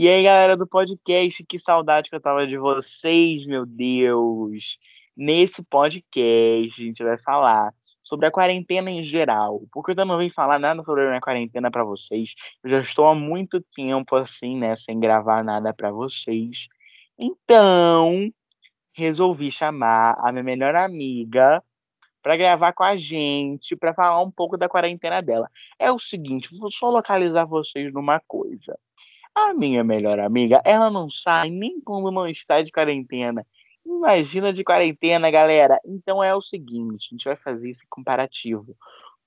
E aí, galera do podcast, que saudade que eu tava de vocês, meu Deus. Nesse podcast, a gente vai falar sobre a quarentena em geral, porque eu também não vim falar nada sobre a minha quarentena para vocês. Eu já estou há muito tempo assim, né, sem gravar nada para vocês. Então, resolvi chamar a minha melhor amiga para gravar com a gente, para falar um pouco da quarentena dela. É o seguinte, vou só localizar vocês numa coisa. A minha melhor amiga, ela não sai nem quando não está de quarentena. Imagina de quarentena, galera. Então é o seguinte, a gente vai fazer esse comparativo.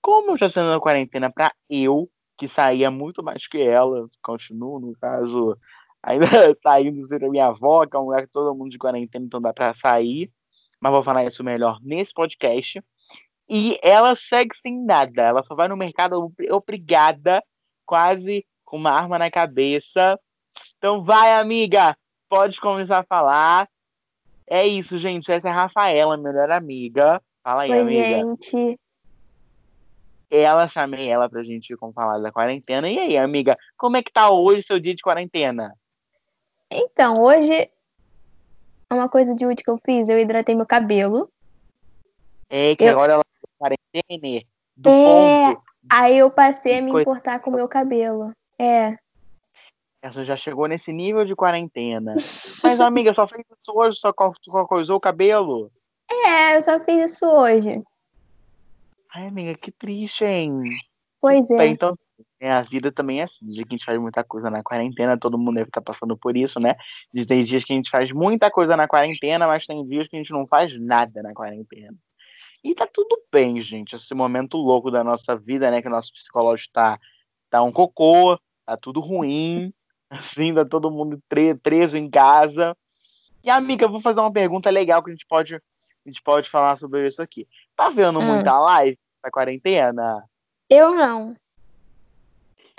Como já estou na quarentena para eu, que saía muito mais que ela, continuo, no caso, ainda saindo da minha avó, que é um lugar que todo mundo de quarentena, então dá para sair. Mas vou falar isso melhor nesse podcast. E ela segue sem nada. Ela só vai no mercado obrigada, quase com uma arma na cabeça. Então vai, amiga, pode começar a falar. É isso, gente. Essa é a Rafaela, melhor amiga. Fala aí, Oi, amiga. gente. Ela, chamei ela pra gente com falar da quarentena. E aí, amiga, como é que tá hoje seu dia de quarentena? Então, hoje, uma coisa de útil que eu fiz, eu hidratei meu cabelo. É que Eu- agora ela tá quarentena do É. ponto. Aí eu passei a me Coisa- importar com o meu cabelo. É. Essa já chegou nesse nível de quarentena. Mas, amiga, só fez isso hoje, só, co- só coisou o cabelo. É, eu só fiz isso hoje. Ai, amiga, que triste, hein? Pois é. então, é, a vida também é assim. Dia que a gente faz muita coisa na quarentena, todo mundo deve estar passando por isso, né? De tem dias que a gente faz muita coisa na quarentena, mas tem dias que a gente não faz nada na quarentena. E tá tudo bem, gente. Esse momento louco da nossa vida, né? Que o nosso psicológico tá, tá um cocô, tá tudo ruim, assim, tá todo mundo preso em casa. E, amiga, eu vou fazer uma pergunta legal que a gente pode, a gente pode falar sobre isso aqui. Tá vendo Hum. muita live na quarentena? Eu não.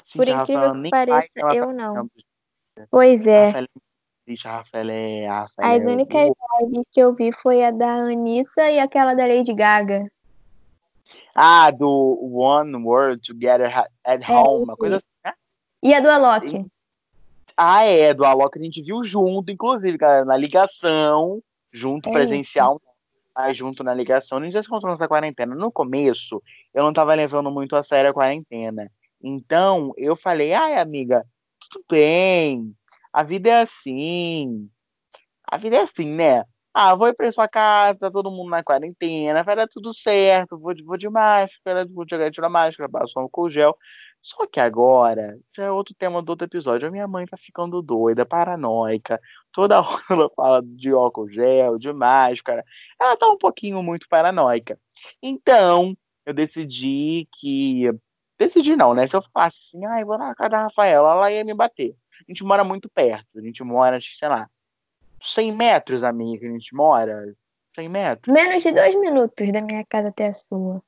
Gente, Por incrível que pareça, eu tá não. Pois é. É triste, a Rafaela é. A Rafaela As é únicas lives que eu vi foi a da Anitta e aquela da Lady Gaga. Ah, do One World Together at É, Home, uma coisa assim? E a do Alok. Ah, é, do Alok a gente viu junto, inclusive, cara, na ligação, junto É presencial, mas junto na ligação, a gente já se encontrou nessa quarentena. No começo, eu não tava levando muito a sério a quarentena. Então, eu falei, ai, amiga, tudo bem, a vida é assim, a vida é assim, né? Ah, vou ir pra sua casa, tá todo mundo na quarentena, vai dar tudo certo, vou de, vou de máscara, vou jogar tirar máscara, passo um álcool gel. Só que agora, já é outro tema do outro episódio, a minha mãe tá ficando doida, paranoica, toda hora ela fala de álcool gel, de máscara, ela tá um pouquinho muito paranoica. Então, eu decidi que... Decidi não, né? Se eu falasse assim, ah, eu vou na casa da Rafaela, ela ia me bater. A gente mora muito perto, a gente mora, sei lá, 100 metros, amiga, que a gente mora. 100 metros. Menos de dois minutos da minha casa até a sua.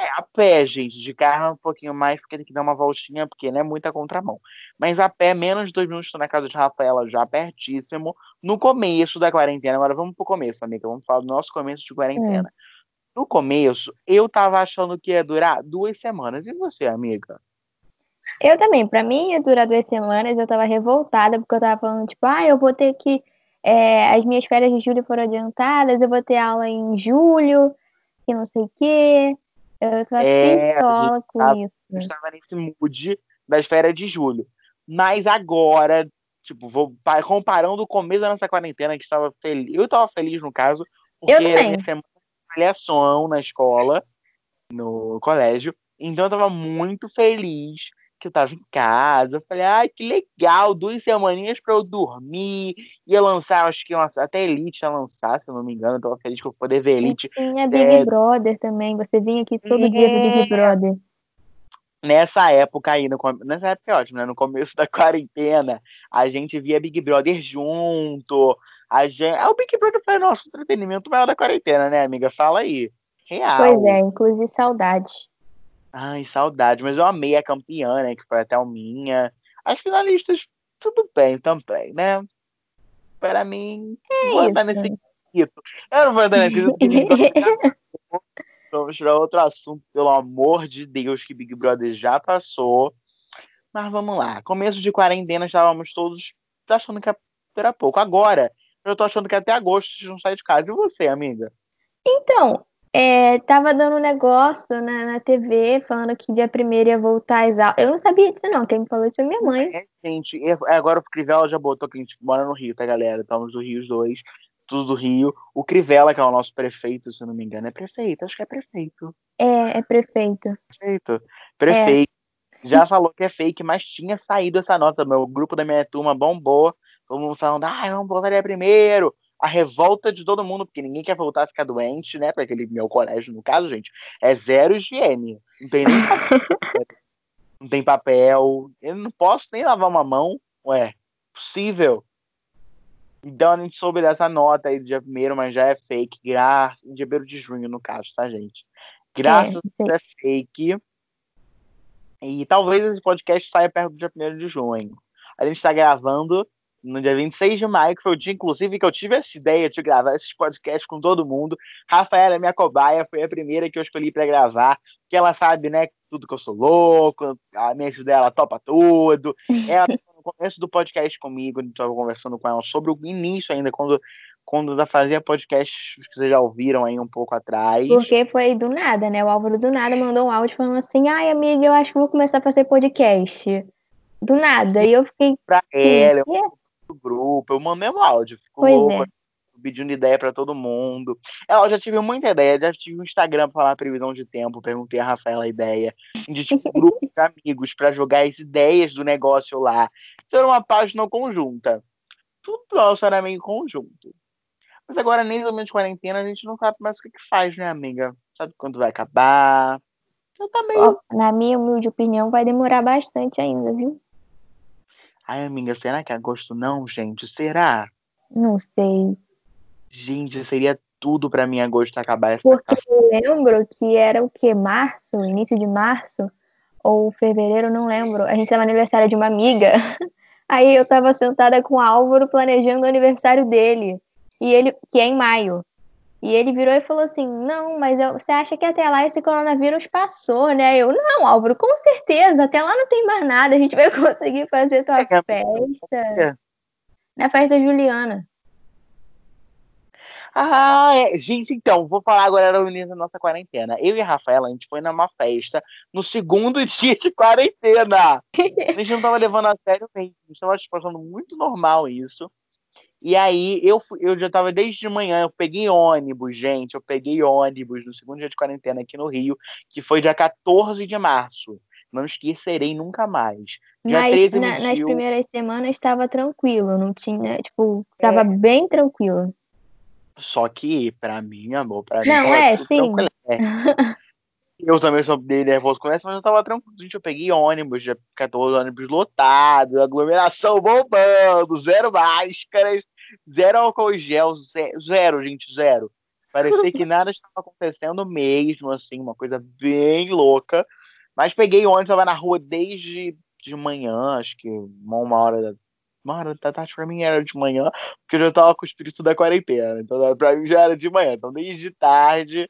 É, a pé, gente. De carro é um pouquinho mais, porque tem que dar uma voltinha, porque não é muita contramão. Mas a pé, menos de dois minutos, tô na casa de Rafaela, já pertíssimo. No começo da quarentena. Agora vamos pro começo, amiga. Vamos falar do nosso começo de quarentena. No começo, eu tava achando que ia durar duas semanas. E você, amiga? Eu também, pra mim ia durar duas semanas, eu tava revoltada, porque eu tava falando, tipo, ah, eu vou ter que. é, as minhas férias de julho foram adiantadas, eu vou ter aula em julho, que não sei o quê. Eu tava É, pistola com tava- isso. Eu estava nesse mood das férias de julho. Mas agora, tipo, vou pa- comparando o começo da nossa quarentena, que estava feliz. Eu estava feliz, no caso, porque Eu era minha semana de avaliação na escola, no colégio. Então eu tava muito feliz que eu tava em casa. Eu falei, ai, que legal, duas semaninhas pra eu dormir. Ia lançar, acho que uma, até Elite ia lançar, se eu não me engano. Eu tava feliz que eu poder ver E Elite tinha Big É. Brother também. Você vinha aqui todo dia do É. Big Brother. nessa época com- nessa época é ótimo, né? No começo da quarentena, a gente via Big Brother junto. A gente... Ah, o Big Brother foi o nosso entretenimento maior da quarentena, né, amiga? Fala aí. Real. Pois é, inclusive saudade. Ai, saudade. Mas eu amei a campeã, né? Que foi a Thelminha. As finalistas, tudo bem também, né? Para mim, vou entrar nesse quesito. Eu não vou entrar nesse quesito, Vamos tirar outro assunto, pelo amor de Deus, que Big Brother já passou. Mas vamos lá. Começo de quarentena, estávamos todos achando que era pouco. Agora, eu tô achando que até agosto vocês não saem de casa. E você, amiga? Então, é, tava dando um negócio na, na TV falando que dia primeiro ia voltar às aulas. Eu não sabia disso, não. Quem me falou isso foi minha mãe. É, gente. Agora o Crivella já botou que a gente mora no Rio, tá, galera? Estamos do Rio os dois. Tudo do Rio. O Crivella, que é o nosso prefeito, se eu não me engano, é prefeito. Acho que é prefeito. É, é prefeito. Prefeito. Prefeito. É. Já falou que é fake, mas tinha saído essa nota. Meu grupo da minha turma bombou. Todo mundo falando, ah, vamos voltar dia primeiro a revolta de todo mundo, porque ninguém quer voltar a ficar doente, né? Para aquele meu colégio, no caso, gente, é zero higiene. Não tem nem papel, não tem papel. Eu não posso nem lavar uma mão. Ué, possível. Então a gente soube dessa nota aí do dia primeiro, mas já é fake. Graças. Dia 1 de junho, no caso, tá, gente? Graças é, a é fake. E talvez esse podcast saia perto do dia 1 de junho. A gente está gravando no dia 26 de maio, que foi o dia, inclusive, que eu tive essa ideia de gravar esses podcasts com todo mundo. Rafaela, minha cobaia, foi a primeira que eu escolhi para gravar, que ela sabe, né, tudo que eu sou louco, a mente dela topa tudo. Ela no começo do podcast comigo, a gente estava conversando com ela sobre o início ainda, quando quando ela fazia podcast que vocês já ouviram aí um pouco atrás. Porque foi do nada, né? O Álvaro do nada mandou um áudio falando assim: ai, amiga, eu acho que vou começar a fazer podcast. Do nada. E eu fiquei. Pra ela, eu grupo, eu mandei um áudio, fico pois louco, é. pedindo ideia para todo mundo. Ela já tive muita ideia, já tive um Instagram para falar previsão de tempo, perguntei a Rafaela a ideia, de tipo, grupo de amigos para jogar as ideias do negócio lá. Isso era uma página conjunta. Tudo nosso era meio conjunto. Mas agora, nem menos de quarentena, a gente não sabe mais o que, que faz, né, amiga? Sabe quando vai acabar? Eu tá meio... Na minha humilde opinião, vai demorar bastante ainda, viu? Ai, amiga, será que é agosto não, gente? Será? Não sei. Gente, seria tudo para mim agosto acabar essa Porque eu lembro que era o que? Março, início de março, ou fevereiro, não lembro. A gente tava no aniversário de uma amiga. Aí eu tava sentada com o Álvaro planejando o aniversário dele. E ele, que é em maio. E ele virou e falou assim: Não, mas eu, você acha que até lá esse coronavírus passou, né? Eu, não, Álvaro, com certeza, até lá não tem mais nada, a gente vai conseguir fazer tua é, festa. Na festa Juliana. Ah, é. gente, então, vou falar agora da início da nossa quarentena. Eu e a Rafaela, a gente foi numa festa no segundo dia de quarentena. A gente não tava levando a sério mesmo, a gente tava tipo, achando muito normal isso. E aí eu, eu já estava desde de manhã, eu peguei ônibus, gente, eu peguei ônibus no segundo dia de quarentena aqui no Rio, que foi dia 14 de março. Não esquecerei nunca mais. Dia Mas 13 na, nas primeiras semanas estava tranquilo, não tinha, tipo, estava é. bem tranquilo. Só que, para mim, amor, pra mim. Não, é, sim. É. Eu também sou bem nervoso com essa, mas eu tava tranquilo. Gente, eu peguei ônibus, já 14 ônibus lotados, aglomeração bombando, zero máscaras, zero álcool gel, zero, gente, zero. Parecia que nada estava acontecendo mesmo, assim, uma coisa bem louca. Mas peguei ônibus, tava na rua desde de manhã, acho que uma hora da uma hora da tarde pra mim era de manhã, porque eu já tava com o espírito da quarentena. Então pra mim já era de manhã. Então desde tarde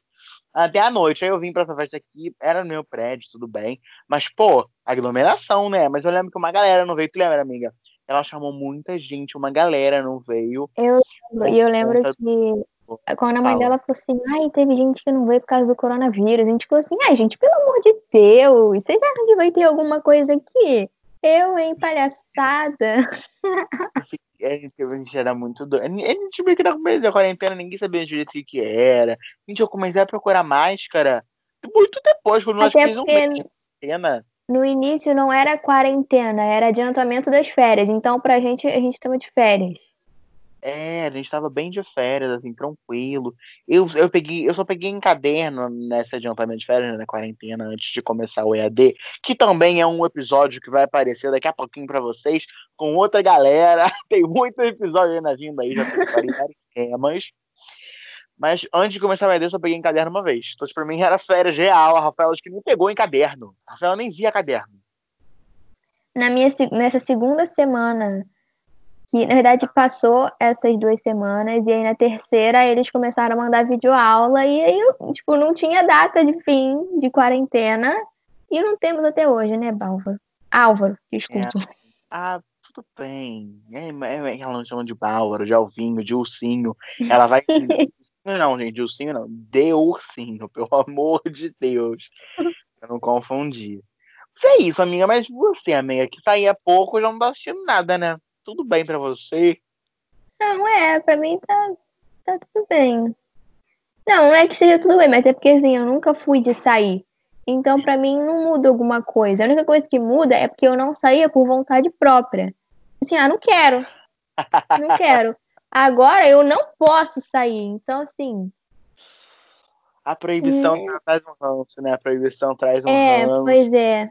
até a noite. Aí eu vim pra essa festa aqui, era no meu prédio, tudo bem. Mas, pô, aglomeração, né? Mas eu lembro que uma galera não veio. Tu lembra, amiga? Ela chamou muita gente, uma galera não veio. Eu lembro, e eu lembro que quando a mãe dela falou assim, ai, teve gente que não veio por causa do coronavírus. A gente falou assim, ai, gente, pelo amor de Deus, vocês acham que vai ter alguma coisa aqui? Eu, hein, palhaçada. a gente, a gente era muito doido. A gente meio que no começo da quarentena, ninguém sabia direito o que era. Gente, eu comecei a procurar máscara muito depois, quando nós fizemos um quarentena. No início não era quarentena, era adiantamento das férias. Então, pra gente, a gente estava de férias. É, a gente tava bem de férias, assim, tranquilo. Eu, eu, peguei, eu só peguei em caderno nesse adiantamento de férias, né, na quarentena, antes de começar o EAD, que também é um episódio que vai aparecer daqui a pouquinho para vocês, com outra galera. Tem muitos episódios na vinda aí, já tem temas. Mas antes de começar o EAD, eu só peguei em caderno uma vez. Então, pra mim era férias real. A Rafaela acho que nem pegou em caderno. A Rafaela nem via caderno. Na minha, nessa segunda semana que na verdade passou essas duas semanas e aí na terceira eles começaram a mandar videoaula e aí tipo não tinha data de fim de quarentena e não temos até hoje, né, Bálvaro? Álvaro, desculpa. É. Ah, tudo bem. É, é, ela não chama de Bárbara, de Alvinho, de Ursinho. Ela vai. não, gente, de Ursinho não. De Ursinho, pelo amor de Deus. Eu não confundi. Isso é isso, amiga. Mas você, amiga, que saía pouco, já não tá assistindo nada, né? Tudo bem pra você? Não, é, pra mim tá, tá tudo bem. Não, não é que seja tudo bem, mas é porque assim, eu nunca fui de sair. Então, pra mim, não muda alguma coisa. A única coisa que muda é porque eu não saía por vontade própria. Assim, ah, não quero. Não quero. Agora eu não posso sair. Então, assim. A proibição né? traz um ranço, né? A proibição traz um É, ranço. pois é.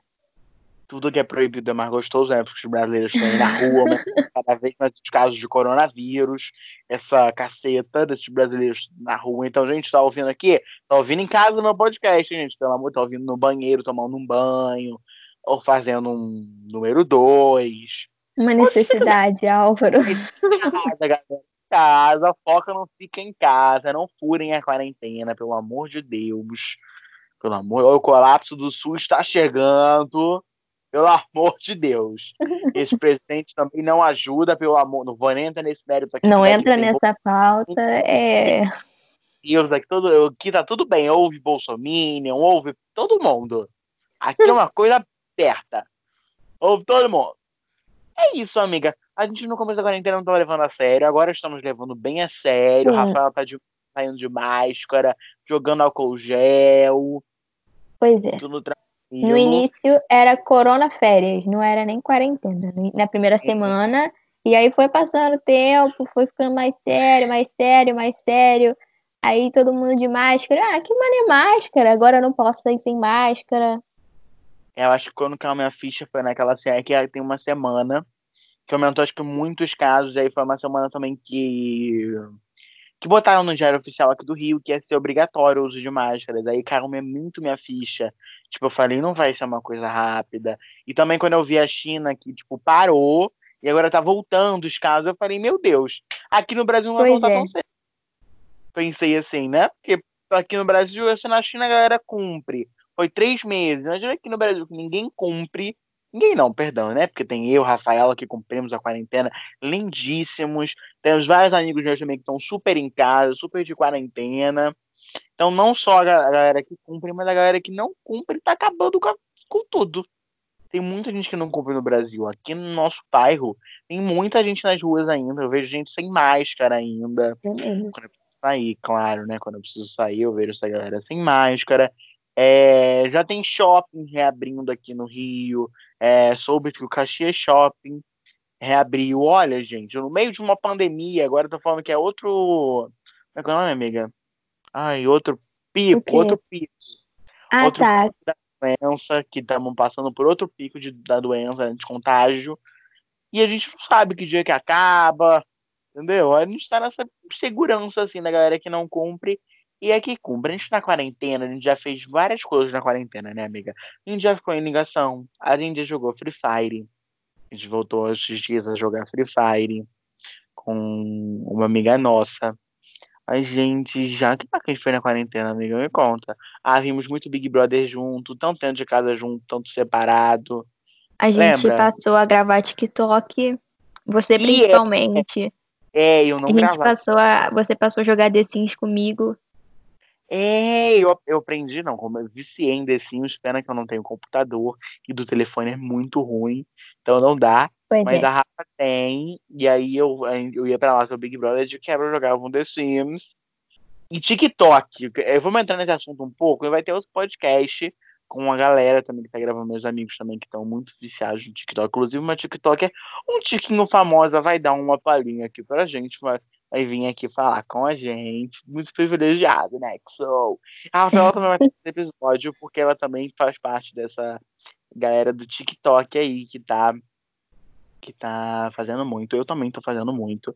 Tudo que é proibido é mais gostoso, né? Porque os brasileiros estão aí na rua, cada vez mais os casos de coronavírus, essa caceta desses brasileiros na rua. Então, gente, tá ouvindo aqui? Tá ouvindo em casa no meu podcast, gente. Pelo amor, tá ouvindo no banheiro, tomando um banho, ou fazendo um número dois. Uma necessidade, Álvaro. Casa, galera. Casa, foca não fica em casa, não furem a quarentena, pelo amor de Deus. Pelo amor, o colapso do sul está chegando. Pelo amor de Deus. Esse presidente também não ajuda, pelo amor. Não vou nem entrar nesse mérito aqui. Não que entra nessa pauta. É. Deus aqui, todo, aqui tá tudo bem. Houve Bolsonaro, houve todo mundo. Aqui é uma coisa aberta. Houve todo mundo. É isso, amiga. A gente no começo da quarentena não tava levando a sério, agora estamos levando bem a sério. O Sim. Rafael tá de, saindo de máscara, jogando álcool gel, Pois é. tudo tranquilo. No início era corona férias, não era nem quarentena. né? Na primeira semana. E aí foi passando o tempo, foi ficando mais sério, mais sério, mais sério. Aí todo mundo de máscara. Ah, que mané máscara? Agora eu não posso sair sem máscara. Eu acho que quando caiu a minha ficha foi naquela série que tem uma semana que aumentou, acho que muitos casos. Aí foi uma semana também que que botaram no diário oficial aqui do Rio que ia ser obrigatório o uso de máscaras. Aí caiu muito minha ficha. Tipo, eu falei, não vai ser uma coisa rápida. E também quando eu vi a China que, tipo, parou e agora tá voltando os casos, eu falei, meu Deus, aqui no Brasil não vai Pois voltar é. tão cedo. Pensei assim, né? Porque aqui no Brasil, assim, na China a galera cumpre. Foi três meses. Imagina aqui no Brasil que ninguém cumpre. Ninguém não, perdão, né? Porque tem eu, Rafaela, que cumprimos a quarentena, lindíssimos. Temos vários amigos meus também que estão super em casa, super de quarentena. Então, não só a ga- a galera que cumpre, mas a galera que não cumpre tá acabando com, a- com tudo. Tem muita gente que não cumpre no Brasil. Aqui no nosso bairro, tem muita gente nas ruas ainda. Eu vejo gente sem máscara ainda quando eu preciso sair, claro, né? Quando eu preciso sair, eu vejo essa galera sem máscara. É, já tem shopping reabrindo aqui no Rio. É, soube que o Caxias Shopping reabriu. Olha, gente, no meio de uma pandemia, agora eu tô falando que é outro. Como é que é o nome, amiga? Ai, outro pico, outro pico. Ah, outro tá. pico da doença, que estamos passando por outro pico de, da doença, de contágio. E a gente não sabe que dia que acaba, entendeu? A gente tá nessa segurança, assim, da galera que não cumpre e é que cumpre. A gente tá na quarentena, a gente já fez várias coisas na quarentena, né, amiga? A gente já ficou em ligação, a gente já jogou Free Fire, a gente voltou esses dias a jogar Free Fire com uma amiga nossa. A gente já. Que que a gente fez na quarentena, amiga? Me conta. Ah, vimos muito Big Brother junto, tanto dentro de casa junto, tanto separado. A gente Lembra? passou a gravar TikTok. Você E é, principalmente. é, eu A não gente gravava. passou a. Você passou a jogar The Sims comigo. É, eu, eu aprendi, não, como eu viciei em The Sims, pena que eu não tenho computador e do telefone é muito ruim, então não dá. Pois Mas é. a Rafa tem, e aí eu, eu ia pra lá com o Big Brother de quebra, jogava um The Sims. E TikTok, eu vou entrar nesse assunto um pouco, e vai ter outro podcast com a galera também que tá gravando, meus amigos também que estão muito viciados no TikTok. Inclusive, uma TikToker, um tiquinho famosa, vai dar uma palhinha aqui pra gente, vai, vai vir aqui falar com a gente. Muito privilegiado, né? Que sou. A Rafaela também vai ter esse episódio, porque ela também faz parte dessa galera do TikTok aí que tá que tá fazendo muito. Eu também tô fazendo muito.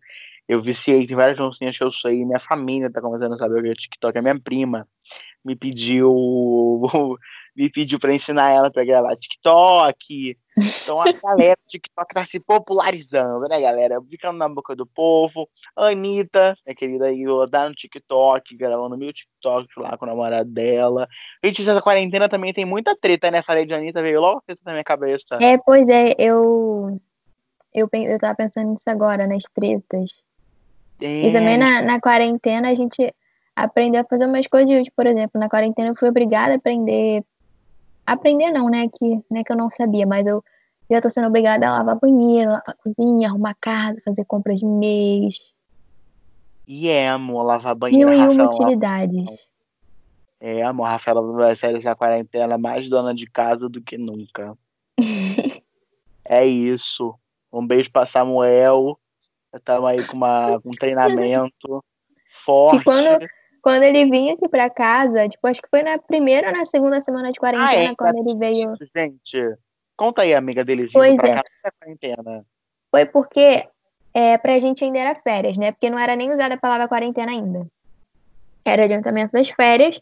Eu viciei, tem várias dancinhas que eu sei. Minha família tá começando a saber o que é TikTok. A minha prima me pediu me pediu pra ensinar ela pra gravar TikTok. Então a galera do TikTok tá se popularizando, né, galera? Ficando na boca do povo. A Anitta, minha querida Iola, tá no TikTok, gravando meu TikTok lá com o namorado dela. Gente, essa quarentena também tem muita treta, né? Falei de Anitta, veio logo treta na minha cabeça. É, pois é, eu. Eu, eu tava pensando nisso agora, nas tretas. É, e também na, na quarentena a gente aprendeu a fazer umas coisas, por exemplo, na quarentena eu fui obrigada a aprender. Aprender não, né? Que, né, que eu não sabia, mas eu já tô sendo obrigada a lavar banheiro, lavar cozinha, arrumar casa, fazer compras de mês. E é, amor, lavar banheiro, Mil e uma utilidades. É, amor, Rafaela vai sair dessa quarentena mais dona de casa do que nunca. é isso. Um beijo pra Samuel. Estamos aí com, uma, com um treinamento forte. Que quando, quando ele vinha aqui pra casa, tipo, acho que foi na primeira ou na segunda semana de quarentena, ah, é, quando ele veio. Gente, conta aí, amiga dele vindo pra é. cá na quarentena. Foi porque é, pra gente ainda era férias, né? Porque não era nem usada a palavra quarentena ainda. Era adiantamento das férias.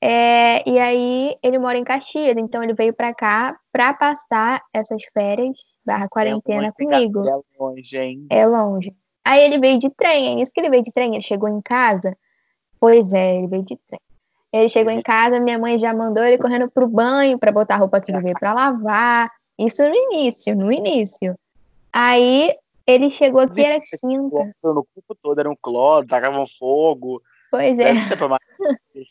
É, e aí ele mora em Caxias, então ele veio pra cá pra passar essas férias barra quarentena é comigo. É longe, hein? É longe. Aí ele veio de trem, é isso que ele veio de trem. Ele chegou em casa. Pois é, ele veio de trem. Ele chegou em casa, minha mãe já mandou ele correndo pro banho para botar a roupa que ele veio para lavar. Isso no início, no início. Aí ele chegou aqui, era quinta. No corpo todo era um cloro, tacavam fogo. Pois é.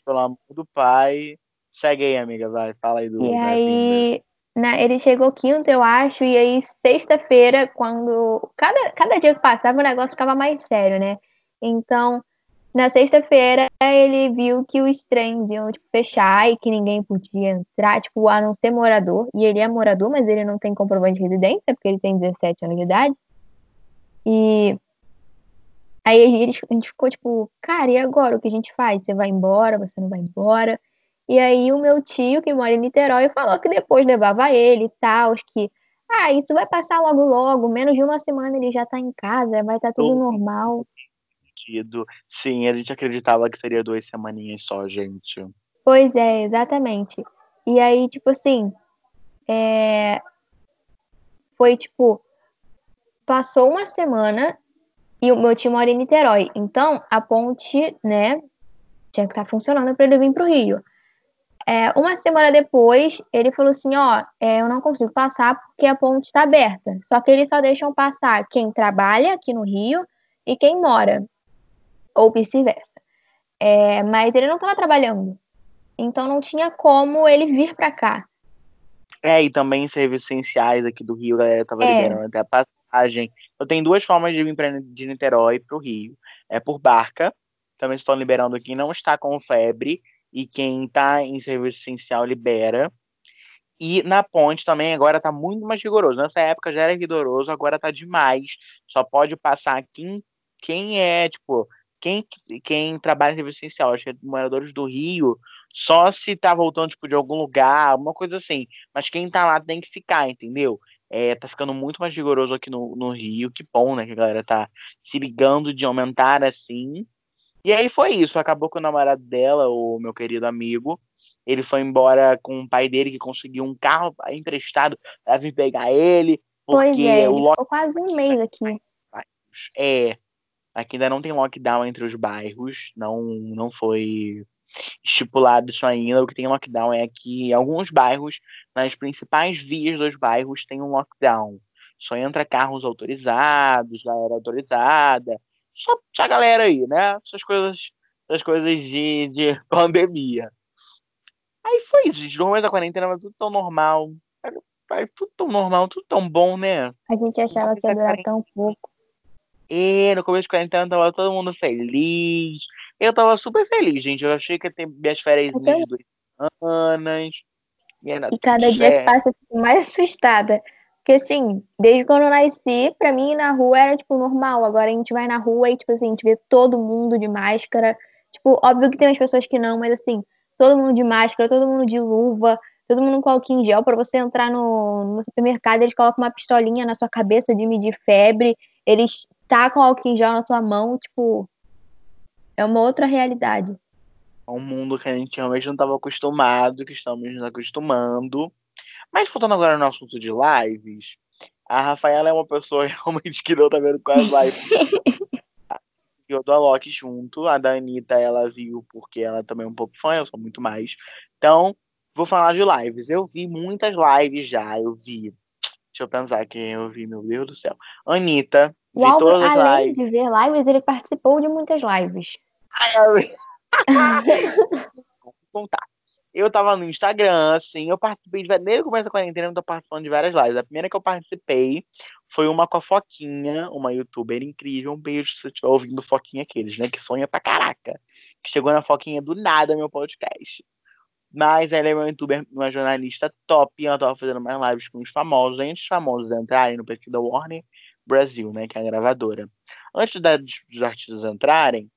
Pelo amor do pai. Segue aí, amiga, vai. Fala aí do. E aí, na, ele chegou quinta, eu acho, e aí sexta-feira, quando. Cada, cada dia que passava, o negócio ficava mais sério, né? Então, na sexta-feira, ele viu que os trens iam tipo, fechar e que ninguém podia entrar, tipo, a não ser morador. E ele é morador, mas ele não tem comprovante de residência, porque ele tem 17 anos de idade. E aí a gente ficou tipo, cara, e agora o que a gente faz? Você vai embora, você não vai embora? E aí o meu tio, que mora em Niterói, falou que depois levava ele e tal, que ah, isso vai passar logo logo, menos de uma semana ele já tá em casa, vai estar tá tudo normal. Sim, a gente acreditava que seria duas semaninhas só, gente. Pois é, exatamente. E aí, tipo assim, é... foi tipo, passou uma semana e o meu tio mora em Niterói. Então, a ponte, né, tinha que estar tá funcionando para ele vir pro Rio. É, uma semana depois, ele falou assim: Ó, é, eu não consigo passar porque a ponte está aberta. Só que eles só deixam passar quem trabalha aqui no Rio e quem mora, ou vice-versa. É, mas ele não estava trabalhando, então não tinha como ele vir para cá. É, e também serviços essenciais aqui do Rio, a galera tava é. liberando até a passagem. Eu tenho duas formas de vir pra, de Niterói para o Rio: é por barca, também estão liberando aqui, não está com febre e quem está em serviço essencial libera. E na ponte também agora está muito mais rigoroso. Nessa época já era rigoroso, agora está demais. Só pode passar quem, quem é, tipo, quem, quem trabalha em serviço essencial. Acho que é moradores do Rio, só se tá voltando, tipo, de algum lugar, alguma coisa assim. Mas quem tá lá tem que ficar, entendeu? É, tá ficando muito mais rigoroso aqui no, no Rio. Que bom, né? Que a galera tá se ligando de aumentar assim. E aí foi isso, acabou com o namorado dela, o meu querido amigo. Ele foi embora com o pai dele que conseguiu um carro emprestado para vir pegar ele. Porque pois é, o ficou quase um mês aqui. É, aqui ainda não tem lockdown entre os bairros, não, não foi estipulado isso ainda. O que tem lockdown é que alguns bairros, nas principais vias dos bairros, tem um lockdown. Só entra carros autorizados, galera autorizada, só, só a galera aí, né? Essas coisas, essas coisas de, de pandemia. Aí foi isso, gente. No da quarentena era tudo tão normal. Era, tudo tão normal, tudo tão bom, né? A gente achava que ia durar tão pouco. E no começo da quarentena tava todo mundo feliz. Eu tava super feliz, gente. Eu achei que ia ter minhas férias de duas semanas. E, e cada dia que passa eu fico mais assustada. Porque, assim, desde quando eu nasci, pra mim, na rua era, tipo, normal. Agora a gente vai na rua e, tipo assim, a gente vê todo mundo de máscara. Tipo, óbvio que tem umas pessoas que não, mas, assim, todo mundo de máscara, todo mundo de luva, todo mundo com álcool em gel. Pra você entrar no, no supermercado, eles colocam uma pistolinha na sua cabeça de medir febre. Eles tacam álcool em gel na sua mão. Tipo, é uma outra realidade. É um mundo que a gente realmente não estava acostumado, que estamos nos acostumando. Mas voltando agora no assunto de lives, a Rafaela é uma pessoa realmente que não tá vendo quase lives. eu dou a Loki junto, a da Anitta ela viu porque ela também é um pouco fã, eu sou muito mais. Então, vou falar de lives. Eu vi muitas lives já, eu vi. Deixa eu pensar quem eu vi, meu Deus do céu. Anitta. O Álvaro, além lives. de ver lives, ele participou de muitas lives. Contar. Eu tava no Instagram, assim, eu participei de. Desde o começo da quarentena, eu tô participando de várias lives. A primeira que eu participei foi uma com a Foquinha, uma youtuber incrível. Um beijo se você estiver ouvindo Foquinha aqueles, né? Que sonha pra caraca. Que chegou na Foquinha do nada meu podcast. Mas ela é uma youtuber, uma jornalista top. E ela tava fazendo mais lives com os famosos. Antes dos famosos entrarem no perfil da Warner Brasil, né? Que é a gravadora. Antes da, dos artistas entrarem,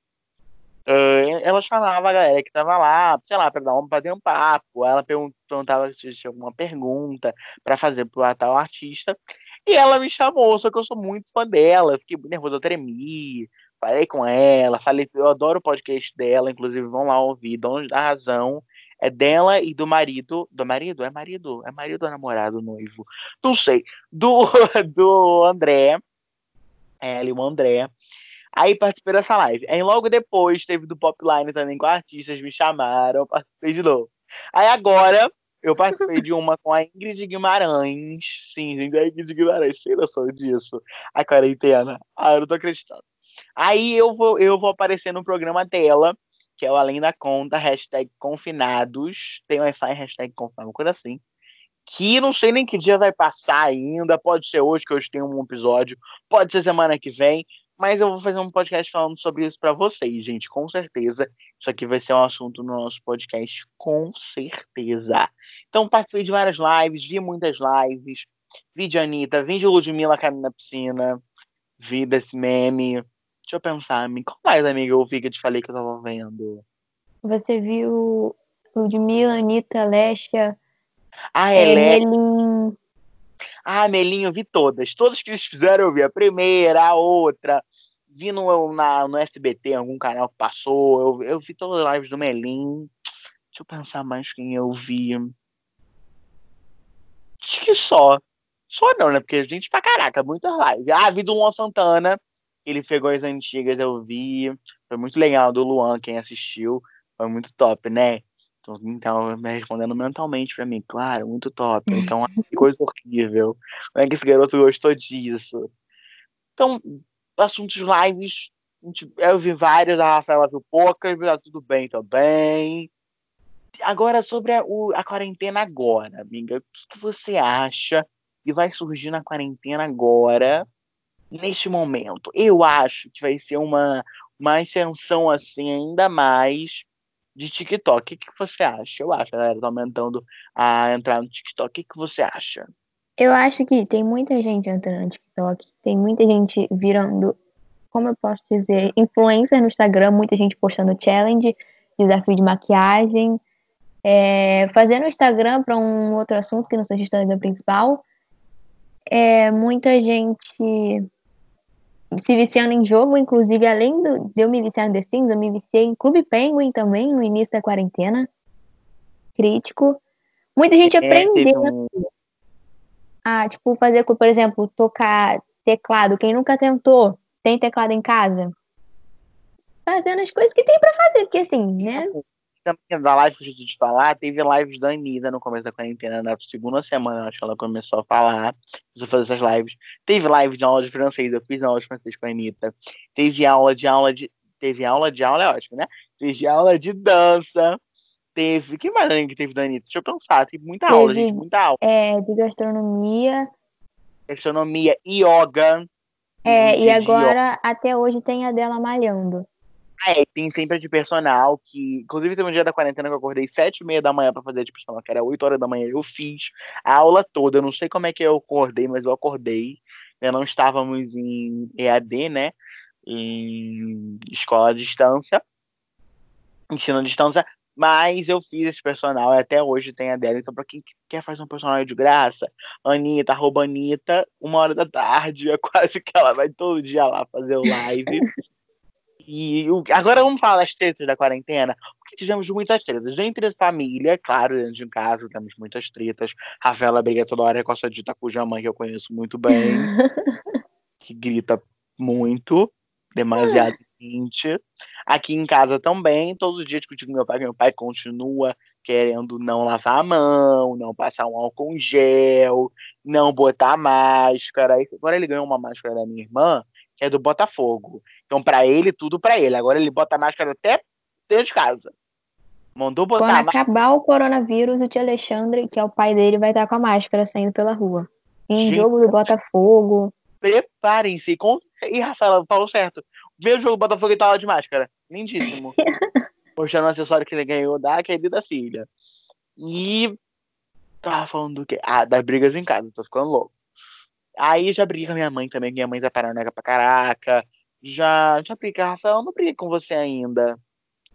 eh, elas falavam a galera que tava lá, sei lá, pra dar um, um papo. Ela pergun- perguntava se tinha alguma pergunta pra fazer pro tal artista. E ela me chamou, só que eu sou muito fã dela. Fiquei nervoso, eu tremi. Falei com ela, falei, eu adoro o podcast dela, inclusive vão lá ouvir, Donos da Razão. É dela e do marido. Do marido? É marido? É marido ou namorado, noivo? Não sei. Do, do André. Ela e o André. Aí participei dessa live. Aí logo depois teve do Popline também com artistas, me chamaram, participei de novo. Aí agora eu participei de uma com a Ingrid Guimarães. Sim, gente, a Ingrid Guimarães, sem noção disso. A quarentena. Ah, eu não tô acreditando. Aí eu vou, eu vou aparecer no programa dela, que é o Além da Conta, hashtag confinados. Tem Wi-Fi, hashtag confinados, uma coisa assim. Que não sei nem que dia vai passar ainda. Pode ser hoje, que hoje tem um episódio. Pode ser semana que vem. Mas eu vou fazer um podcast falando sobre isso para vocês, gente, com certeza. Isso aqui vai ser um assunto no nosso podcast, com certeza. Então, participei de várias lives, vi muitas lives. Vi de Anitta, vi de Ludmilla caindo na piscina. Vi desse meme. Deixa eu pensar, amiga. Qual mais, amiga, eu vi que eu te falei que eu tava vendo? Você viu Ludmilla, Anitta, Lesha, Ah, é, Elé. Melim. Ah, Melinho, eu vi todas. Todas que eles fizeram, eu vi. A primeira, a outra. Vi no, na, no SBT, algum canal que passou. Eu, eu vi todas as lives do Melim. Deixa eu pensar mais quem eu vi. Acho que só. Só não, né? Porque a gente pra caraca, muitas lives. Ah, vi do Luan Santana. Ele pegou as antigas, eu vi. Foi muito legal do Luan, quem assistiu. Foi muito top, né? Então, então me respondendo mentalmente pra mim, claro, muito top. Então, coisa horrível. Como é que esse garoto gostou disso? Então, assuntos lives. Eu vi vários, a Rafaela viu poucas, mas tá tudo bem também. Agora, sobre a, o- a quarentena agora, amiga. O que, que você acha que vai surgir na quarentena agora, neste momento? Eu acho que vai ser uma, uma ascensão, assim, ainda mais de TikTok. O que, que você acha? Eu acho a galera tá aumentando a entrar no TikTok. O que, que você acha? Eu acho que tem muita gente entrando no TikTok, tem muita gente virando, como eu posso dizer, influencer no Instagram, muita gente postando challenge, desafio de maquiagem, é, fazendo o Instagram para um outro assunto que não seja o Instagram principal. É, muita gente se viciando em jogo, inclusive além do, de eu me viciar no The Sims, eu me viciei em Clube Penguin também no início da quarentena. Crítico. Muita gente É, aprendeu um. a, tipo, fazer, por exemplo, tocar teclado. Quem nunca tentou, tem teclado em casa? Fazendo as coisas que tem pra fazer, porque assim, né? Também da live que eu te falar, teve lives da Anitta no começo da quarentena, na segunda semana, acho que ela começou a falar, começou a fazer essas lives. Teve live de aula de francês, eu fiz aula de francês com a Anitta. Teve aula de aula de. Teve aula de aula, é ótimo, né? Teve aula de dança. Teve. Que mais que teve da Anitta? Deixa eu pensar, teve muita aula, Teve gente, muita aula. é, de gastronomia. Gastronomia, yoga. É, e de agora, até hoje, tem a dela malhando. É, tem sempre a de personal, que. Inclusive, teve um dia da quarentena que eu acordei sete e meia da manhã pra fazer a de personal, que era oito horas da manhã. Eu fiz a aula toda. Eu não sei como é que eu acordei, mas eu acordei. Eu não estávamos em EAD, né? Em escola à distância, ensino à distância. Mas eu fiz esse personal e até hoje tem a dela. Então, pra quem quer fazer um personal de graça, Anitta, arroba Anitta, uma hora da tarde, é quase que ela vai todo dia lá fazer o live. E o- agora vamos falar das tretas da quarentena, porque tivemos muitas tretas. Entre a família, claro, dentro de casa temos muitas tretas. Rafaela briga toda hora com a sua dita cuja mãe, que eu conheço muito bem, que grita muito, demasiado gente. Aqui em casa também, todos os dias discutindo com meu pai, que meu pai continua querendo não lavar a mão, não passar um álcool em gel, não botar máscara. Agora ele ganhou uma máscara da minha irmã, é do Botafogo. Então, para ele, tudo para ele. Agora ele bota máscara até dentro de casa. Mandou botar Quando acabar o coronavírus, o tio Alexandre, que é o pai dele, vai estar com a máscara saindo pela rua. Em Gente, jogo do Botafogo. Preparem-se. Com... E Rafaela falou certo. O jogo do Botafogo e tava de máscara. Lindíssimo. Mostrando o acessório que ele ganhou da querida filha. E. Tava falando do quê? Ah, das brigas em casa. Tô ficando louco. Aí já briguei com a minha mãe também, minha mãe tá paranoica pra caraca. Já, já briguei, Rafael, eu não briguei com você ainda.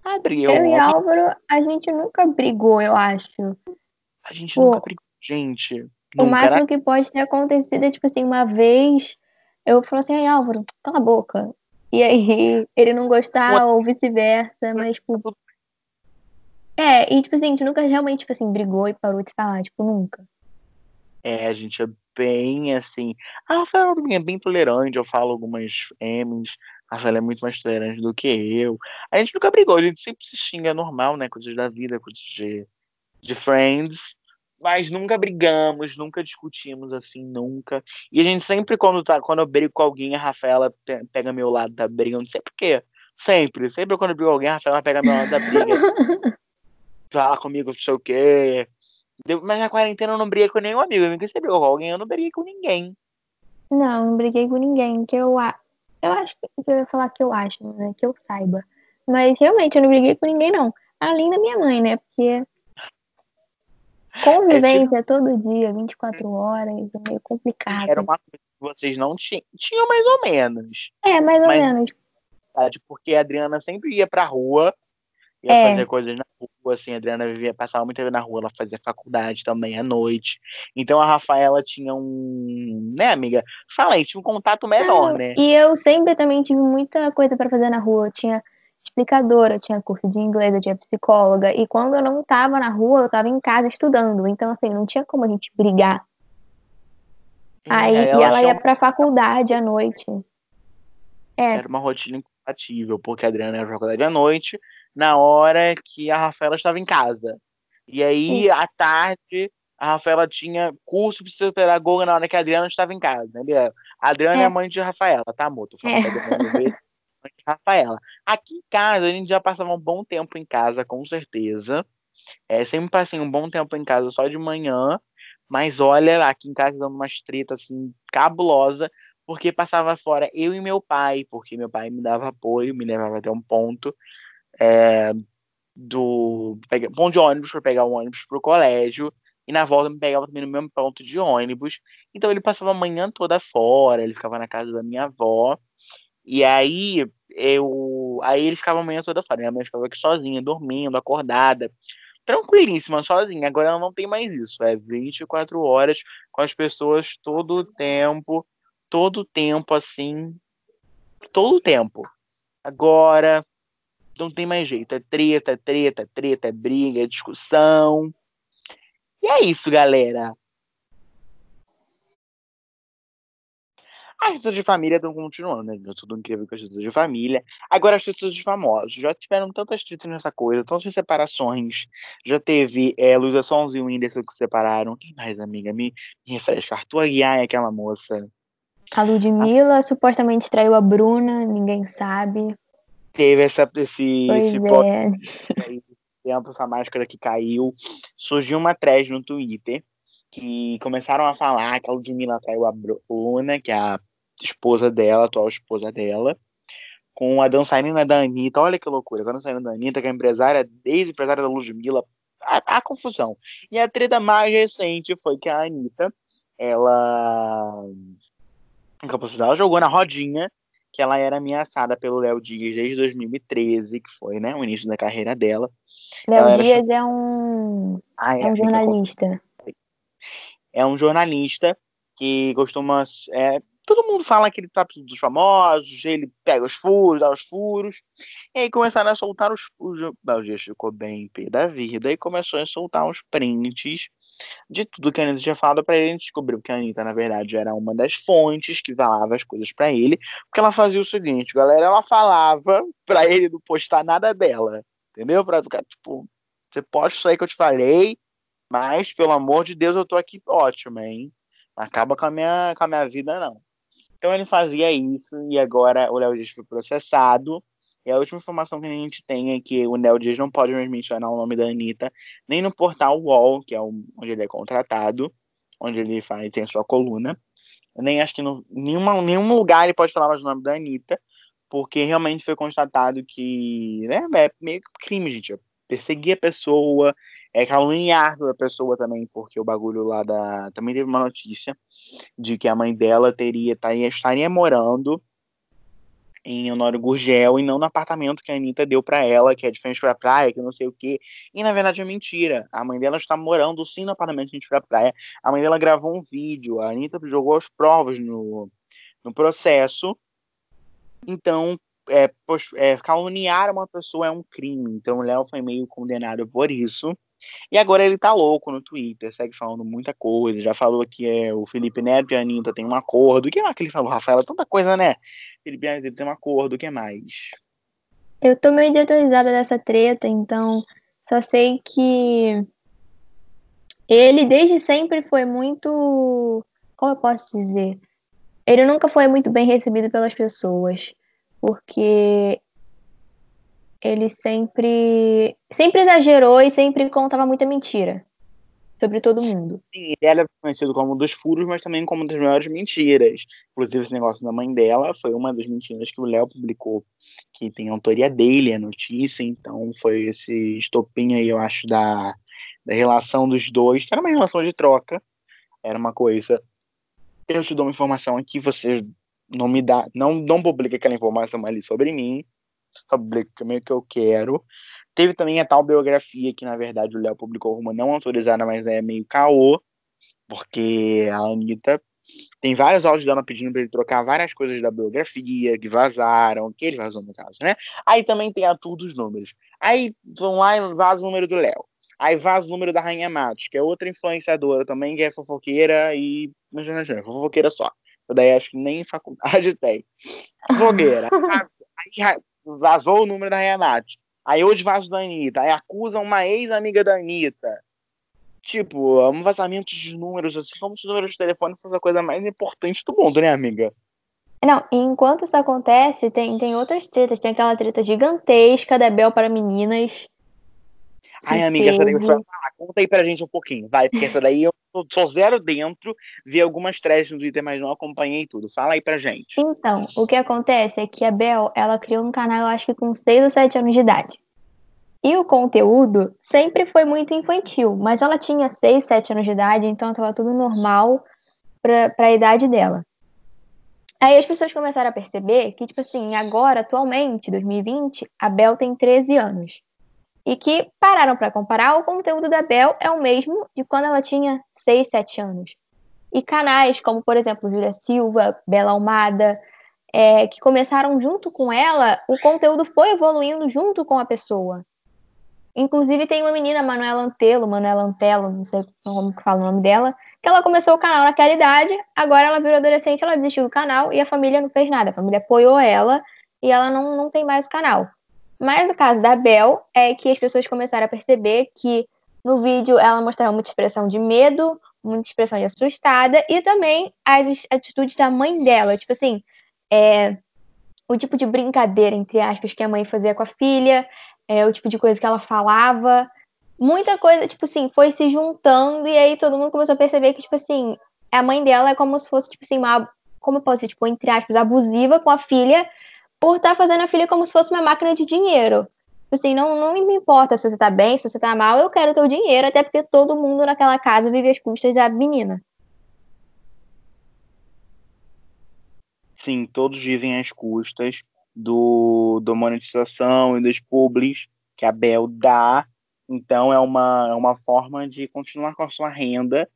Ah, briguei. Eu e Álvaro, a gente nunca brigou, eu acho. A gente Pô, nunca brigou, gente. O nunca máximo que pode ter acontecido é, tipo assim, uma vez eu falo assim, ai, Álvaro, cala a boca. E aí ele não gostar ou vice-versa, mas, tipo. É, e tipo assim, a gente nunca realmente, tipo assim, brigou e parou de falar, tipo, nunca. É, a gente é bem assim. A Rafaela é bem tolerante, eu falo algumas M's. A Rafaela é muito mais tolerante do que eu. A gente nunca brigou, a gente sempre se xinga normal, né? Coisas da vida, coisas de, de friends. Mas nunca brigamos, nunca discutimos assim, nunca. E a gente sempre, quando, tá, quando eu brigo com alguém, a Rafaela pega meu lado da briga. Eu não sei porquê. Sempre. Sempre quando eu brigo com alguém, a Rafaela pega meu lado da briga. Fala comigo, não sei o quê mas na quarentena eu não briguei com nenhum amigo. Eu você brigou com alguém, eu não briguei com ninguém. Não, não briguei com ninguém. Que eu, eu acho que eu ia falar que eu acho, né? Que eu saiba. Mas realmente eu não briguei com ninguém, não. Além da minha mãe, né? Porque convivência é, tipo... todo dia, 24 horas, é meio complicado. Era uma coisa que vocês não tinham. Tinham mais ou menos. É, mais ou mas, menos. Porque a Adriana sempre ia pra rua ia é. fazer coisas na rua, assim, a Adriana vivia, passava muito tempo na rua, ela fazia faculdade também à noite. Então a Rafaela tinha um, né, amiga? Fala aí, tinha um contato menor, né? E eu sempre também tive muita coisa para fazer na rua. Eu tinha explicadora, eu tinha curso de inglês, eu tinha psicóloga. E quando eu não tava na rua, eu tava em casa estudando. Então, assim, não tinha como a gente brigar. Aí, ela e ela ia pra faculdade à noite. É. Era uma rotina incompatível, porque a Adriana ia pra faculdade à noite, na hora que a Rafaela estava em casa. E aí, à tarde, a Rafaela tinha curso de psicopedagoga na hora que a Adriana estava em casa. Né? A Adriana é. é mãe de Rafaela, tá, amor? Tô falando é. Adriana mãe de Rafaela. Aqui em casa, a gente já passava um bom tempo em casa, com certeza. É, sempre passei um bom tempo em casa só de manhã. Mas olha, aqui em casa dando umas tretas assim, cabulosa, porque passava fora eu e meu pai, porque meu pai me dava apoio, me levava até um ponto é, do ponto de ônibus para pegar o ônibus para o colégio e na volta me pegava também no mesmo ponto de ônibus. Então ele passava a manhã toda fora, ele ficava na casa da minha avó. E aí eu, aí ele ficava a manhã toda fora. Minha mãe ficava aqui sozinha, dormindo, acordada, tranquilíssima, sozinha. Agora ela não tem mais isso. É 24 horas com as pessoas todo o tempo, todo o tempo assim, todo o tempo. Agora não tem mais jeito. É treta, é treta, é treta, é briga, é discussão. E é isso, galera. As tretas de família estão continuando, né? Tudo incrível com as tretas de família. Agora as tretas de famosos. Já tiveram tantas tretas nessa coisa, tantas separações. Já teve é, Luísa Sons e o Whindersson que se separaram. Quem mais, amiga? Me, me refresca. Arthur Aguiar é aquela moça. A Ludmilla a... supostamente traiu a Bruna, ninguém sabe teve essa, esse, esse é. tempo, essa máscara que caiu. Surgiu uma thread no Twitter que começaram a falar que a Ludmilla traiu a Bruna, que é a esposa dela, a atual esposa dela, com a dançarina da Anitta. Olha que loucura, a dançarina da Anitta, que é empresária, desde empresária da Ludmilla, a, a confusão. E a treta mais recente foi que a Anitta, ela, ela jogou na rodinha que ela era ameaçada pelo Léo Dias desde 2013, que foi né, o início da carreira dela. Léo Dias era... é um, ah, é, é um jornalista. É um jornalista que costuma. É, todo mundo fala que ele tá dos famosos, ele pega os furos, dá os furos. E aí começaram a soltar os. os o Léo Dias ficou bem pé da vida e começou a soltar uns prints de tudo que a Anitta tinha falado para ele, a gente descobriu que a Anitta, na verdade, era uma das fontes que falava as coisas para ele, porque ela fazia o seguinte, galera, ela falava para ele não postar nada dela, entendeu? Pra ficar, tipo, Você pode sair que eu te falei, mas, pelo amor de Deus, eu tô aqui ótimo, hein? Acaba com a minha, com a minha vida, não. Então ele fazia isso e agora o Léo Dias foi processado. E a última informação que a gente tem é que o Léo Dias não pode mais mencionar o nome da Anitta, nem no portal UOL, que é onde ele é contratado, onde ele faz, tem sua coluna. Nem acho que em nenhum lugar ele pode falar mais o nome da Anitta, porque realmente foi constatado que né, é meio crime, gente. Perseguir a pessoa, é caluniar a pessoa também, porque o bagulho lá da. Também teve uma notícia de que a mãe dela teria estaria morando em Honório Gurgel e não no apartamento que a Anitta deu para ela, que é de frente pra praia, que não sei o quê. E na verdade é mentira. A mãe dela está morando sim no apartamento de frente pra praia. A mãe dela gravou um vídeo, a Anitta jogou as provas no, no processo. Então, é, é, caluniar uma pessoa é um crime. Então o Léo foi meio condenado por isso. E agora ele tá louco no Twitter, segue falando muita coisa. Já falou que é, o Felipe Neto e a Anitta tem um acordo. O que mais que ele falou, Rafaela? Tanta coisa, né? Felipe Neto tem um acordo, o que mais? Eu tô meio desatualizada dessa treta, então só sei que ele desde sempre foi muito. Como eu posso dizer? Ele nunca foi muito bem recebido pelas pessoas porque ele sempre sempre exagerou e sempre contava muita mentira sobre todo mundo. Sim, ele era conhecido como um dos furos, mas também como uma das maiores mentiras. Inclusive, esse negócio da mãe dela foi uma das mentiras que o Léo publicou, que tem autoria dele, a notícia, então foi esse estopim aí, eu acho, da, da relação dos dois, que era uma relação de troca, era uma coisa. Eu te dou uma informação aqui, você não me dá, não, não publica aquela informação ali sobre mim, só publica meio que eu quero. Teve também a tal biografia que, na verdade, o Léo publicou uma não autorizada, mas é meio caô, porque a Anitta tem vários áudios dela pedindo pra ele trocar várias coisas da biografia que vazaram, que ele vazou no caso, né? Aí também tem a tour dos números. Aí vão lá e vaza o número do Léo. Aí vaza o número da Rainha Matos, que é outra influenciadora também, que é fofoqueira e. Fofoqueira só. Daí acho que nem faculdade tem. Fogueira. aí vazou o número da Renate. Aí hoje vaza da Anitta. Aí acusam uma ex-amiga da Anitta. Tipo, é um vazamento de números, assim, como se os números de telefone fosse a coisa mais importante do mundo, né, amiga? Não, enquanto isso acontece, tem, tem outras tretas. Tem aquela treta gigantesca da Bel para meninas. Ai, amiga, essa daí você vai falar. Conta aí pra gente um pouquinho, vai, porque essa daí eu sou zero dentro, vi algumas threads no Twitter, mas não acompanhei tudo. Fala aí pra gente. Então, o que acontece é que a Bel, ela criou um canal, eu acho que com 6 ou 7 anos de idade. E o conteúdo sempre foi muito infantil, mas ela tinha 6, 7 anos de idade, então tava tudo normal pra, pra idade dela. Aí as pessoas começaram a perceber que, tipo assim, agora, atualmente, 2020, a Bel tem 13 anos e que pararam para comparar, o conteúdo da Bel é o mesmo de quando ela tinha 6, 7 anos. E canais como, por exemplo, Júlia Silva, Bela Almada, é, que começaram junto com ela, o conteúdo foi evoluindo junto com a pessoa. Inclusive tem uma menina, Manuela Antelo, Manuela Antelo, não sei como que fala o nome dela, que ela começou o canal naquela idade, agora ela virou adolescente, ela desistiu do canal e a família não fez nada. A família apoiou ela e ela não, não tem mais o canal. Mas o caso da Bel é que as pessoas começaram a perceber que no vídeo ela mostrava muita expressão de medo, muita expressão de assustada e também as atitudes da mãe dela. Tipo assim, é, o tipo de brincadeira, entre aspas, que a mãe fazia com a filha, é, o tipo de coisa que ela falava. Muita coisa, tipo assim, foi se juntando e aí todo mundo começou a perceber que, tipo assim, a mãe dela é como se fosse, tipo assim, uma. Como pode ser, tipo, entre aspas, abusiva com a filha por estar tá fazendo a filha como se fosse uma máquina de dinheiro. Assim, não, não me importa se você tá bem, se você tá mal, eu quero teu dinheiro, até porque todo mundo naquela casa vive às custas da menina. Sim, todos vivem às custas do, do monetização e dos publis que a Bel dá. Então é uma, é uma forma de continuar com a sua renda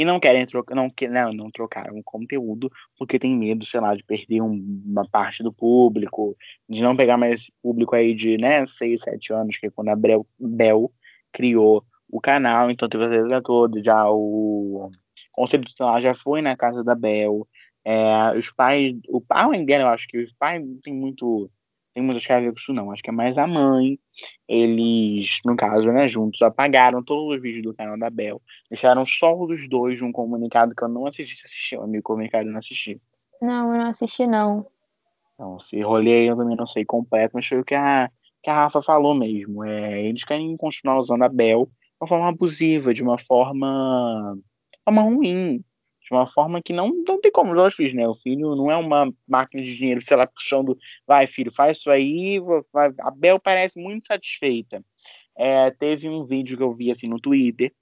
e não querem trocar, não, não, não trocaram o conteúdo porque tem medo, sei lá, de perder um, uma parte do público, de não pegar mais esse público aí de, né, 6, 7 anos, que é quando a Bel, Bel criou o canal, então teve certeza toda, já o conselho tutelar já foi na casa da Bel, é, os pais, o pai dela, eu acho que os pais tem muito tem muitas ver com isso, não. Acho que é mais a mãe. Eles, no caso, né, juntos, apagaram todos os vídeos do canal da Bel. Deixaram só os dois num comunicado que eu não assisti. Assisti, o amigo comunicado eu não assisti. Não, eu não assisti, não. Então, se rolei, eu também não sei completo, mas foi o que a, que a Rafa falou mesmo. É, eles querem continuar usando a Bel de uma forma abusiva, de uma forma, forma ruim, de uma forma que não, não tem como os filhos, né? O filho não é uma máquina de dinheiro, sei lá, puxando, vai, filho, faz isso aí. Vai. A Bel parece muito satisfeita. É, teve um vídeo que eu vi assim no Twitter,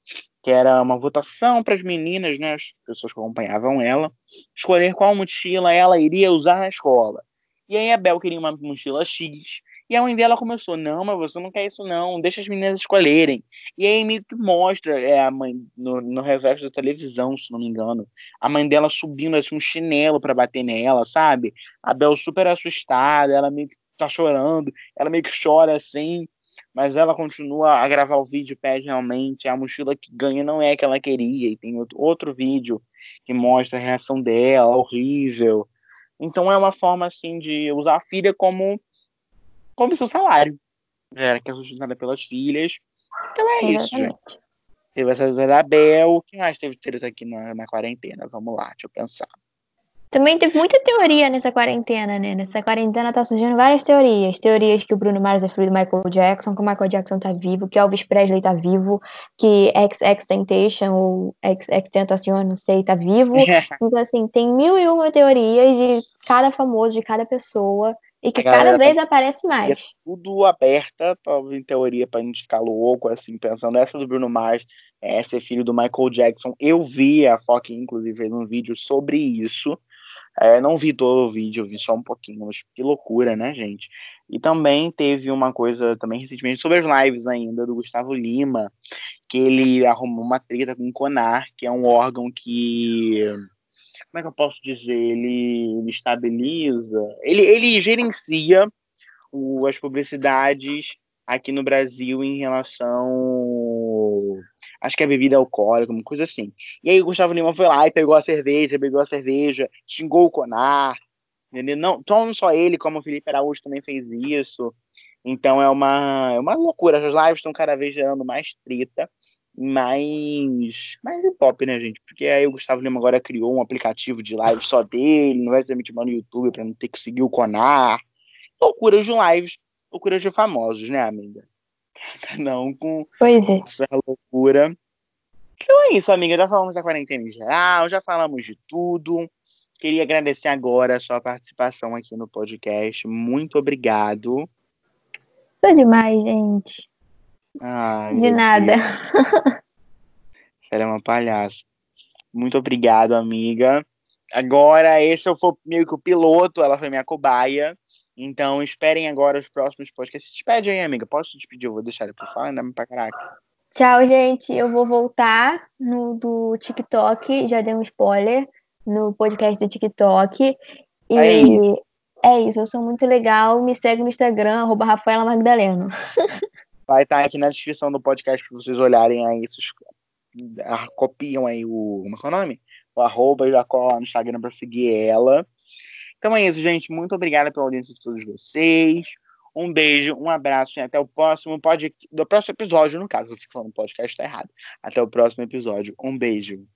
que era uma votação para as meninas, né, as pessoas que acompanhavam ela, escolher qual mochila ela iria usar na escola. E aí a Bel queria uma mochila X. E a mãe dela começou, não, mas você não quer isso não, deixa as meninas escolherem. E aí me mostra é, a mãe, no, no reverso da televisão, se não me engano, a mãe dela subindo assim um chinelo para bater nela, sabe? A Bel super assustada, ela meio que tá chorando, ela meio que chora assim, mas ela continua a gravar o vídeo, pede realmente, a mochila que ganha não é a que ela queria, e tem outro, outro vídeo que mostra a reação dela, horrível, então é uma forma assim de usar a filha como como seu salário. Era que é sustentada pelas filhas. Então é Exatamente. isso, gente. Teve essa da Bel. O que mais teve treta aqui na, na quarentena? Vamos lá, deixa eu pensar. Também teve muita teoria nessa quarentena, né? Nessa quarentena tá surgindo várias teorias. Teorias que o Bruno Mars é filho do Michael Jackson, que o Michael Jackson tá vivo, que Elvis Presley tá vivo, que XX Temptation ou XX Tentacion, não sei, tá vivo. então, assim, tem mil e uma teorias de cada famoso, de cada pessoa, e que cada vez tá... aparece mais. É tudo aberta, em teoria, pra gente ficar louco, assim, pensando. Essa do Bruno Mars é ser filho do Michael Jackson. Eu vi, a Fox, inclusive, fez um vídeo sobre isso é, não vi todo o vídeo, vi só um pouquinho, mas que loucura, né, gente? E também teve uma coisa também recentemente sobre as lives ainda do Gustavo Lima, que ele arrumou uma treta com o CONAR, que é um órgão que como é que eu posso dizer? Ele, ele estabiliza, ele, ele gerencia o, as publicidades aqui no Brasil em relação. Acho que é bebida alcoólica, uma coisa assim. E aí o Gustavo Lima foi lá e pegou a cerveja, bebeu a cerveja, xingou o Conar. Entendeu? Não, não só ele, como o Felipe Araújo também fez isso. Então é uma, é uma loucura. As lives estão cada vez gerando mais treta, mais, mais hip hop, né, gente? Porque aí o Gustavo Lima agora criou um aplicativo de live só dele, não vai ser mais no YouTube para não ter que seguir o Conar. Loucuras de lives loucura de famosos, né, amiga? Não com pois é. essa loucura. Então é isso, amiga. Já falamos da quarentena em geral, já falamos de tudo. Queria agradecer agora a sua participação aqui no podcast. Muito obrigado. Foi demais, gente. Ai, de nada. Ela é uma palhaça. Muito obrigado, amiga. Agora, esse foi meio que o piloto, ela foi minha cobaia. Então, esperem agora os próximos podcasts. Se despede aí, amiga. Posso te despedir? Eu vou deixar ele por falar, ainda pra caraca. Tchau, gente. Eu vou voltar no do TikTok. Já dei um spoiler no podcast do TikTok. E é isso. é isso. Eu sou muito legal. Me segue no Instagram, arroba Rafaela Magdaleno. Vai estar aqui na descrição do podcast para vocês olharem aí. Vocês copiam aí o. Como é, é o nome? O arroba cola no Instagram para seguir ela. Então é isso, gente. Muito obrigada pela audiência de todos vocês. Um beijo, um abraço e até o próximo podcast. Do próximo episódio, no caso, eu fico falando podcast, tá errado. Até o próximo episódio. Um beijo.